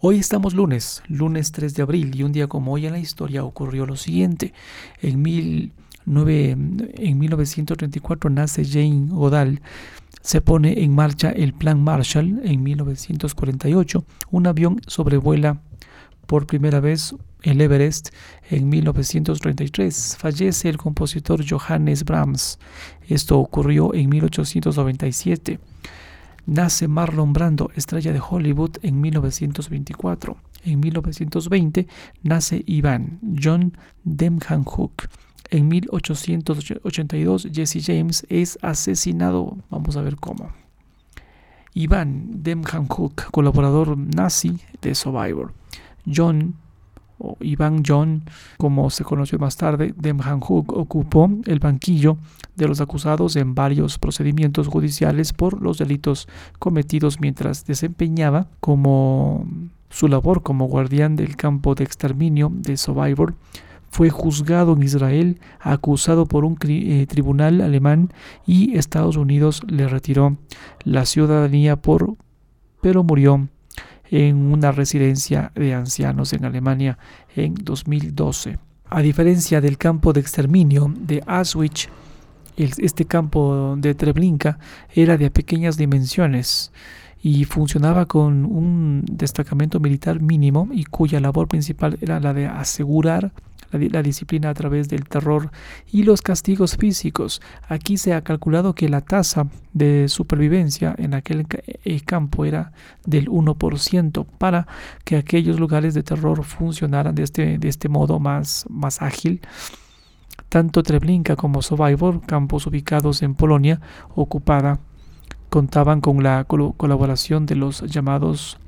Hoy estamos lunes, lunes 3 de abril, y un día como hoy en la historia ocurrió lo siguiente. En, en 1934 nace Jane Goodall. Se pone en marcha el Plan Marshall en 1948. Un avión sobrevuela por primera vez el Everest en 1933. Fallece el compositor Johannes Brahms. Esto ocurrió en 1897. Nace Marlon Brando, estrella de Hollywood, en 1924. En 1920 nace Ivan John Demhan Hook. En 1882 Jesse James es asesinado. Vamos a ver cómo. Ivan Demhan Hook, colaborador nazi de Survivor. John o Ivan John, como se conoció más tarde, Demhan Hook ocupó el banquillo de los acusados en varios procedimientos judiciales por los delitos cometidos mientras desempeñaba como su labor como guardián del campo de exterminio de Survivor. Fue juzgado en Israel, acusado por un eh, tribunal alemán y Estados Unidos le retiró la ciudadanía por pero murió en una residencia de ancianos en Alemania en 2012. A diferencia del campo de exterminio de Auschwitz, este campo de Treblinka era de pequeñas dimensiones y funcionaba con un destacamento militar mínimo y cuya labor principal era la de asegurar la, disciplina a través del terror y los castigos físicos. Aquí se ha calculado que la tasa de supervivencia en aquel eh, campo era del 1% para que aquellos lugares de terror funcionaran de este, de este modo más, más ágil. Tanto Treblinka como Survivor, campos ubicados en Polonia ocupada, contaban con la colaboración de los llamados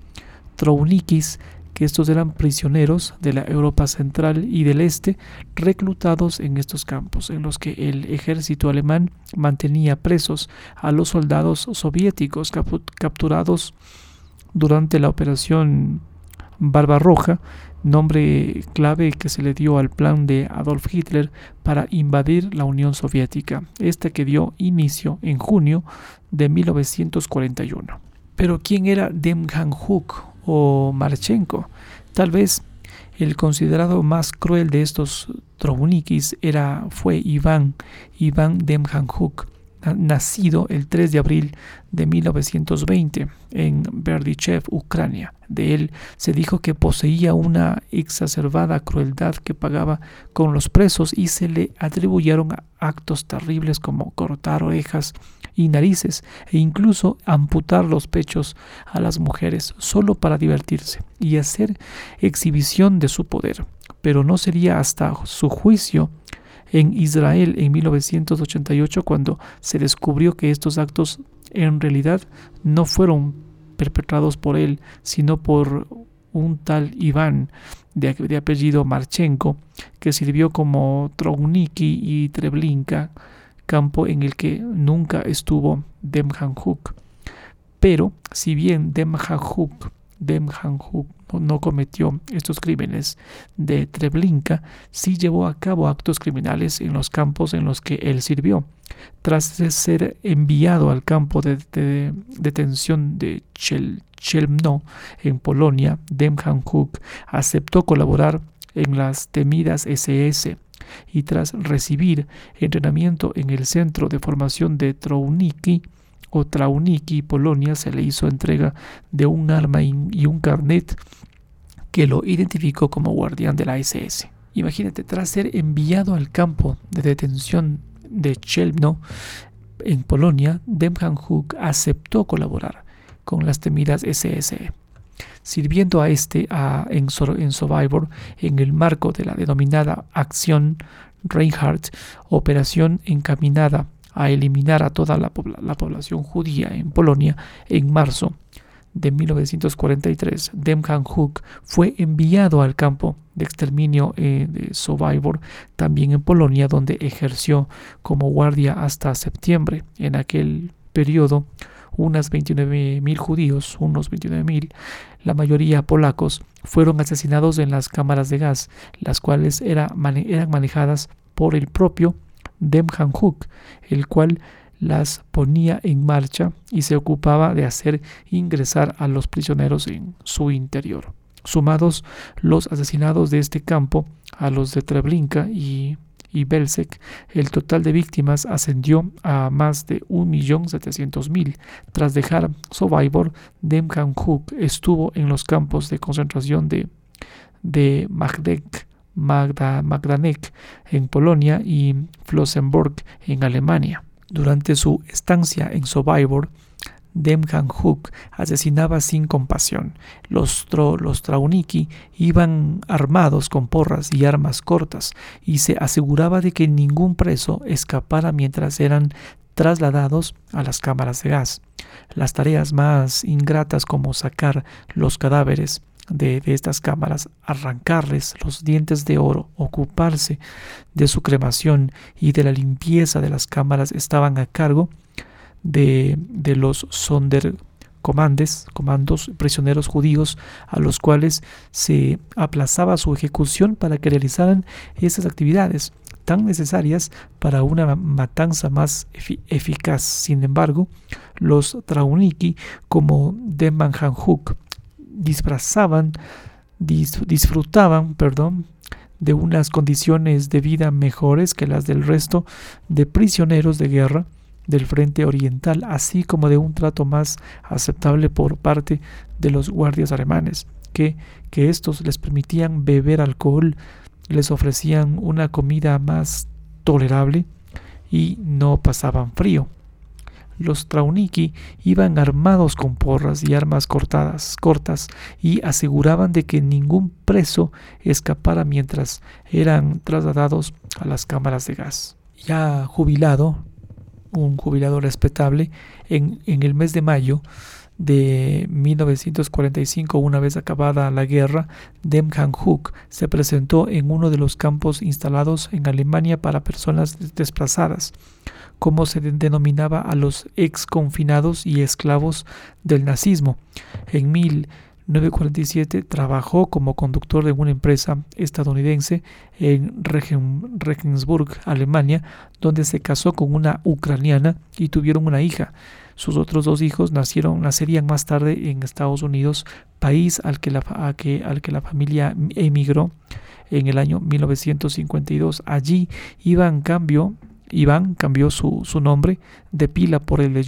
Trounikis, que estos eran prisioneros de la Europa central y del este reclutados en estos campos, en los que el ejército alemán mantenía presos a los soldados soviéticos capturados durante la operación Barbarroja, nombre clave que se le dio al plan de Adolf Hitler para invadir la Unión Soviética, este que dio inicio en junio de 1941. Pero ¿quién era Huk o Marchenko. Tal vez el considerado más cruel de estos trobunikis era, fue Iván, Iván Demjanjuk, nacido el 3 de abril de 1920 en Berdichev, Ucrania. De él se dijo que poseía una exacerbada crueldad que pagaba con los presos y se le atribuyeron actos terribles como cortar orejas y narices e incluso amputar los pechos a las mujeres solo para divertirse y hacer exhibición de su poder. Pero no sería hasta su juicio en Israel en 1988 cuando se descubrió que estos actos en realidad no fueron perpetrados por él, sino por un tal Iván de, apellido Marchenko, que sirvió como Trouniki y Treblinka, campo en el que nunca estuvo Demjanjuk. Pero si bien Demjanjuk Demjanjuk no cometió estos crímenes de Treblinka, sí llevó a cabo actos criminales en los campos en los que él sirvió. Tras ser enviado al campo de, detención de Chelmno en Polonia, Demjanjuk aceptó colaborar en las temidas SS y tras recibir entrenamiento en el centro de formación de Trouniki, o Trauniki, Polonia, se le hizo entrega de un arma y un carnet que lo identificó como guardián de la SS. Imagínate, tras ser enviado al campo de detención de Chelmno en Polonia, Demjanjuk aceptó colaborar con las temidas SS, sirviendo a este a, en, en Survivor en el marco de la denominada Acción Reinhardt, operación encaminada a eliminar a toda la, población judía en Polonia en marzo de 1943, Demjan Hook fue enviado al campo de exterminio eh, de Survivor, también en Polonia, donde ejerció como guardia hasta septiembre. En aquel periodo, unas 29.000 judíos, unos 29.000, la mayoría polacos, fueron asesinados en las cámaras de gas, las cuales eran manejadas por el propio Demjanjuk, el cual las ponía en marcha y se ocupaba de hacer ingresar a los prisioneros en su interior. Sumados los asesinados de este campo a los de Treblinka y, y Belzec, el total de víctimas ascendió a más de 1.700.000. Tras dejar Survivor, Demjanjuk estuvo en los campos de concentración de, de Magda, Magdanek en Polonia y Flossenburg en Alemania. Durante su estancia en Survivor, Demjan Hook asesinaba sin compasión. Los, los Trauniki iban armados con porras y armas cortas y se aseguraba de que ningún preso escapara mientras eran trasladados a las cámaras de gas. Las tareas más ingratas como sacar los cadáveres de, de, estas cámaras, arrancarles los dientes de oro, ocuparse de su cremación y de la limpieza de las cámaras estaban a cargo de, de los Sonderkommandes, comandos prisioneros judíos, a los cuales se aplazaba su ejecución para que realizaran esas actividades tan necesarias para una matanza más eficaz. Sin embargo, los Trauniki, como Deman Hanhuk, disfrazaban, disfrutaban, perdón, de unas condiciones de vida mejores que las del resto de prisioneros de guerra del frente oriental, así como de un trato más aceptable por parte de los guardias alemanes, que, que estos les permitían beber alcohol, les ofrecían una comida más tolerable y no pasaban frío. Los Trauniki iban armados con porras y armas cortadas, cortas y aseguraban de que ningún preso escapara mientras eran trasladados a las cámaras de gas. Ya jubilado, un jubilado respetable, en, en el mes de mayo de 1945, una vez acabada la guerra, Demjan Hook se presentó en uno de los campos instalados en Alemania para personas desplazadas, como se denominaba a los ex confinados y esclavos del nazismo. En mil 947 trabajó como conductor de una empresa estadounidense en Regensburg, Alemania, donde se casó con una ucraniana y tuvieron una hija. Sus otros dos hijos nacieron, nacerían más tarde en Estados Unidos, país al que la, que, al que la familia emigró en el año 1952. Allí Iván, cambio, Iván cambió su, su nombre de pila por el de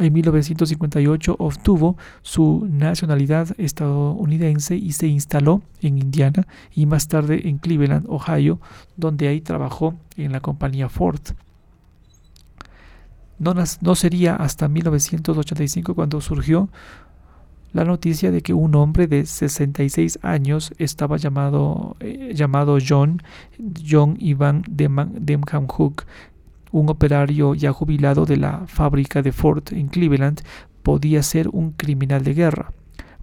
en 1958 obtuvo su nacionalidad estadounidense y se instaló en Indiana y más tarde en Cleveland, Ohio, donde ahí trabajó en la compañía Ford. No, no sería hasta 1985 cuando surgió la noticia de que un hombre de 66 años estaba llamado, eh, llamado John, John Ivan Demham Hook, un operario ya jubilado de la fábrica de Ford en Cleveland podía ser un criminal de guerra,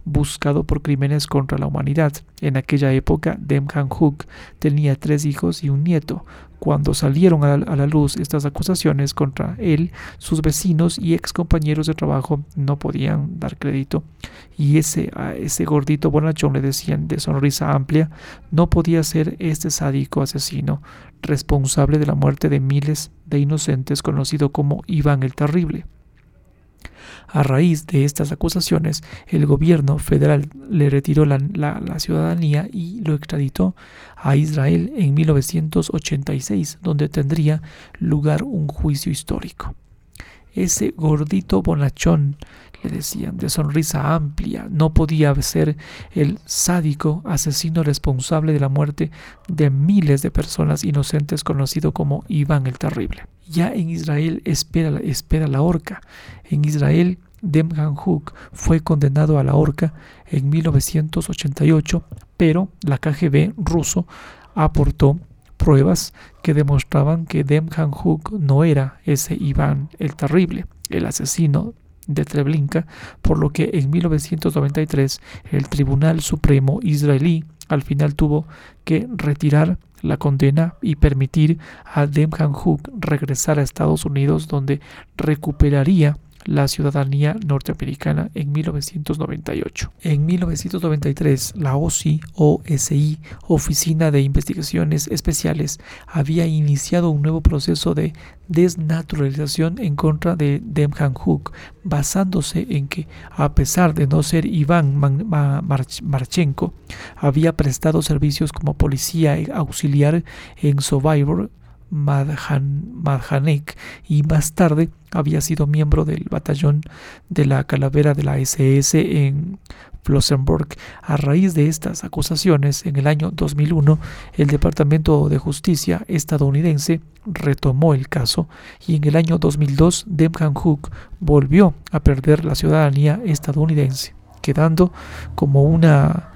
buscado por crímenes contra la humanidad. En aquella época, Demhan Hook tenía tres hijos y un nieto. Cuando salieron a la, luz estas acusaciones contra él, sus vecinos y ex compañeros de trabajo no podían dar crédito. Y ese, a ese gordito bonachón le decían de sonrisa amplia, no podía ser este sádico asesino responsable de la muerte de miles de inocentes conocido como Iván el Terrible. A raíz de estas acusaciones, el gobierno federal le retiró la, ciudadanía y lo extraditó a Israel en 1986, donde tendría lugar un juicio histórico. Ese gordito bonachón le decían, de sonrisa amplia, no podía ser el sádico asesino responsable de la muerte de miles de personas inocentes conocido como Iván el Terrible. Ya en Israel espera, espera la horca. En Israel, Demjan Hook fue condenado a la horca en 1988, pero la KGB ruso aportó pruebas que demostraban que Demjan Hook no era ese Iván el Terrible, el asesino de Treblinka, por lo que en 1993 el Tribunal Supremo israelí al final tuvo que retirar la condena y permitir a Demjan Hook regresar a Estados Unidos donde recuperaría la ciudadanía norteamericana en 1998. En 1993, la OSI, Oficina de Investigaciones Especiales, había iniciado un nuevo proceso de desnaturalización en contra de Demjan Hook, basándose en que, a pesar de no ser Iván Marchenko, había prestado servicios como policía auxiliar en Survivor Madhanek y más tarde había sido miembro del batallón de la calavera de la SS en Flossenburg. A raíz de estas acusaciones, en el año 2001, el Departamento de Justicia estadounidense retomó el caso y en el año 2002 Demhan Hook volvió a perder la ciudadanía estadounidense, quedando como una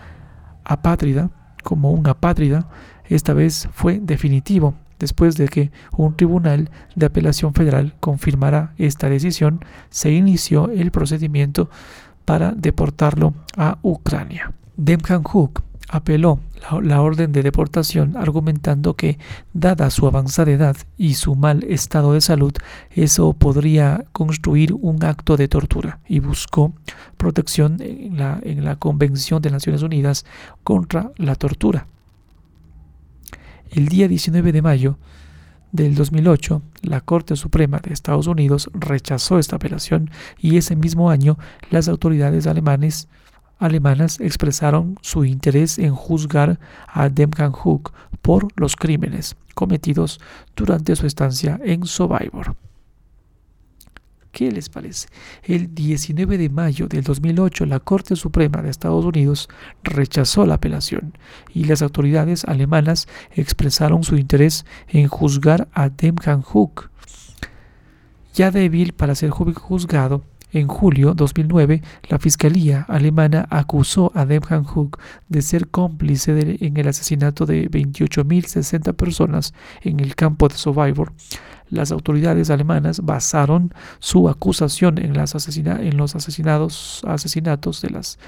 apátrida, como un apátrida, esta vez fue definitivo Después de que un tribunal de apelación federal confirmara esta decisión, se inició el procedimiento para deportarlo a Ucrania. Demjan Hook apeló la, orden de deportación argumentando que, dada su avanzada edad y su mal estado de salud, eso podría construir un acto de tortura y buscó protección en la, en la Convención de Naciones Unidas contra la tortura. El día 19 de mayo del 2008, la Corte Suprema de Estados Unidos rechazó esta apelación y ese mismo año las autoridades alemanes, alemanas expresaron su interés en juzgar a Demkan Hook por los crímenes cometidos durante su estancia en Survivor. ¿Qué les parece? El 19 de mayo del 2008 la Corte Suprema de Estados Unidos rechazó la apelación y las autoridades alemanas expresaron su interés en juzgar a Demjan Hook. Ya débil para ser juzgado, en julio 2009, la Fiscalía alemana acusó a Demjan Hook de ser cómplice en el asesinato de 28.060 personas en el campo de Survivor las autoridades alemanas basaron su acusación en los asesinados, asesinatos de las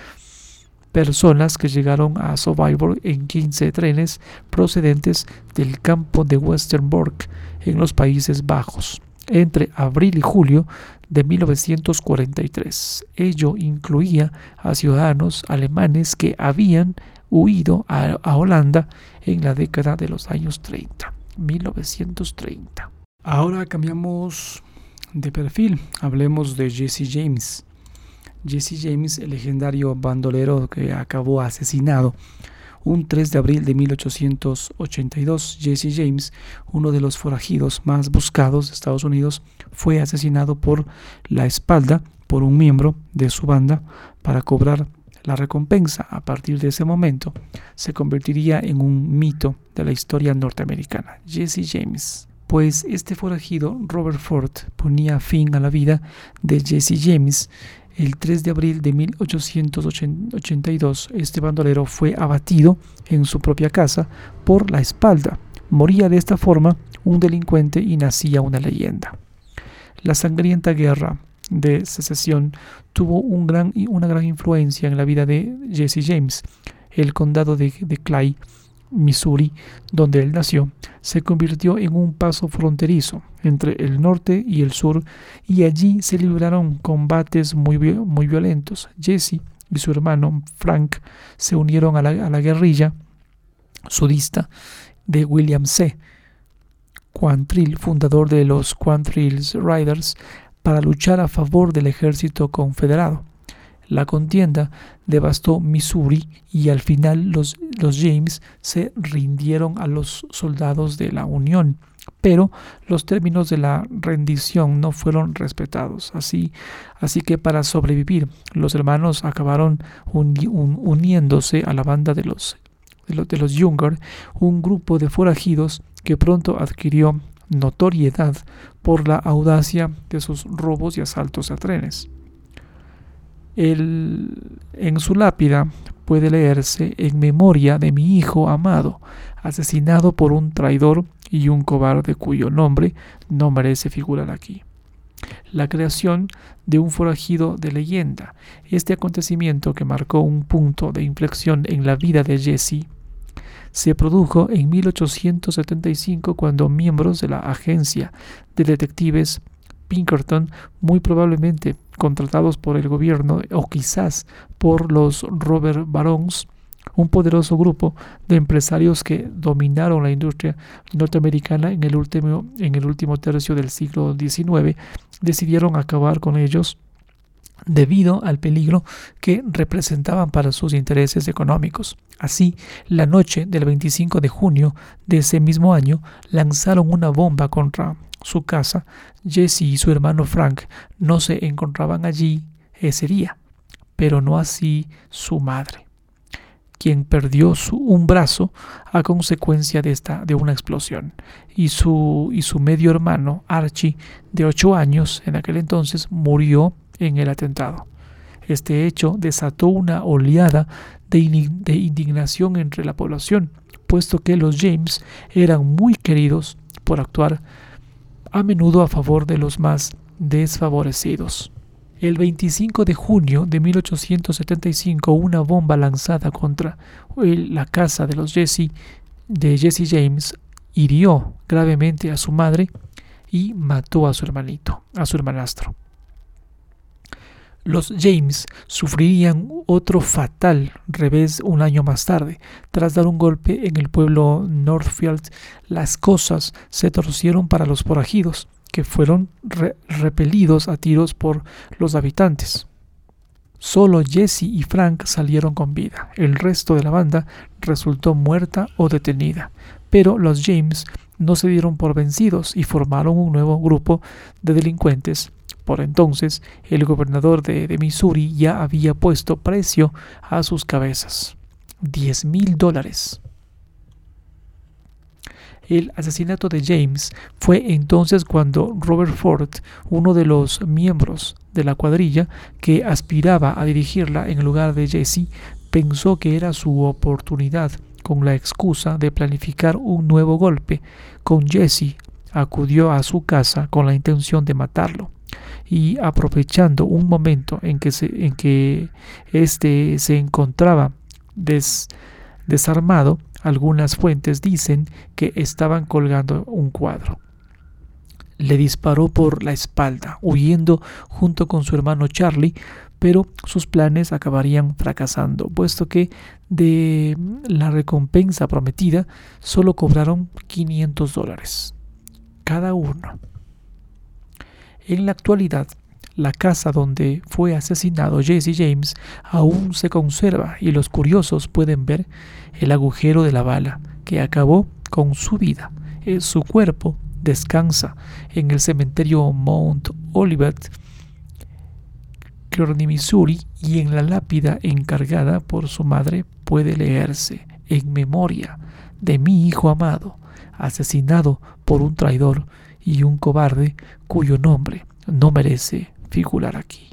personas que llegaron a Survivor en 15 trenes procedentes del campo de Westerbork en los Países Bajos. Entre abril y julio de 1943. Ello incluía a ciudadanos alemanes que habían huido a, Holanda en la década de los años 30, 1930. Ahora cambiamos de perfil, hablemos de Jesse James. Jesse James, el legendario bandolero que acabó asesinado un 3 de abril de 1882, Jesse James, uno de los forajidos más buscados de Estados Unidos, fue asesinado por la espalda por un miembro de su banda para cobrar la recompensa. A partir de ese momento se convertiría en un mito de la historia norteamericana. Jesse James pues este forajido, Robert Ford, ponía fin a la vida de Jesse James. El 3 de abril de 1882, este bandolero fue abatido en su propia casa por la espalda. Moría de esta forma un delincuente y nacía una leyenda. La sangrienta guerra de secesión tuvo una gran influencia en la vida de Jesse James. El condado de, de Clay Missouri, donde él nació, se convirtió en un paso fronterizo entre el norte y el sur y allí se libraron combates muy, muy violentos. Jesse y su hermano Frank se unieron a la, guerrilla sudista de William C. Quantrill, fundador de los Quantrill Riders, para luchar a favor del ejército confederado. La contienda devastó Missouri y al final los, James se rindieron a los soldados de la Unión, pero los términos de la rendición no fueron respetados. Así, así que para sobrevivir, los hermanos acabaron uniéndose a la banda de los, de de los un grupo de forajidos que pronto adquirió notoriedad por la audacia de sus robos y asaltos a trenes en su lápida puede leerse en memoria de mi hijo amado, asesinado por un traidor y un cobarde cuyo nombre no merece figurar aquí. La creación de un forajido de leyenda, este acontecimiento que marcó un punto de inflexión en la vida de Jesse, se produjo en 1875 cuando miembros de la agencia de detectives Pinkerton, muy probablemente contratados por el gobierno o quizás por los Robert Barons, un poderoso grupo de empresarios que dominaron la industria norteamericana en el último, en el último tercio del siglo XIX, decidieron acabar con ellos debido al peligro que representaban para sus intereses económicos. Así, la noche del 25 de junio de ese mismo año lanzaron una bomba contra su casa. Jesse y su hermano Frank no se encontraban allí ese día, pero no así su madre, quien perdió su, un brazo a consecuencia de, esta, de una explosión, y su, y su medio hermano Archie, de ocho años en aquel entonces, murió en el atentado. Este hecho desató una oleada de, indignación entre la población, puesto que los James eran muy queridos por actuar a menudo a favor de los más desfavorecidos. El 25 de junio de 1875, una bomba lanzada contra la casa de los Jesse, de Jesse James, hirió gravemente a su madre y mató a su hermanito, a su hermanastro. Los James sufrirían otro fatal revés un año más tarde. Tras dar un golpe en el pueblo Northfield, las cosas se torcieron para los forajidos, que fueron repelidos a tiros por los habitantes. Solo Jesse y Frank salieron con vida. El resto de la banda resultó muerta o detenida. Pero los James no se dieron por vencidos y formaron un nuevo grupo de delincuentes por entonces, el gobernador de, Missouri ya había puesto precio a sus cabezas. 10 mil dólares. El asesinato de James fue entonces cuando Robert Ford, uno de los miembros de la cuadrilla que aspiraba a dirigirla en lugar de Jesse, pensó que era su oportunidad con la excusa de planificar un nuevo golpe. Con Jesse acudió a su casa con la intención de matarlo y aprovechando un momento en que, en que éste se encontraba desarmado, algunas fuentes dicen que estaban colgando un cuadro. Le disparó por la espalda, huyendo junto con su hermano Charlie, pero sus planes acabarían fracasando, puesto que de la recompensa prometida solo cobraron 500 dólares cada uno. En la actualidad, la casa donde fue asesinado Jesse James aún se conserva y los curiosos pueden ver el agujero de la bala que acabó con su vida. Eh, su cuerpo descansa en el cementerio Mount Olivet, Kearney, Missouri, y en la lápida encargada por su madre puede leerse en memoria de mi hijo amado, asesinado por un traidor y un cobarde cuyo nombre no merece figurar aquí.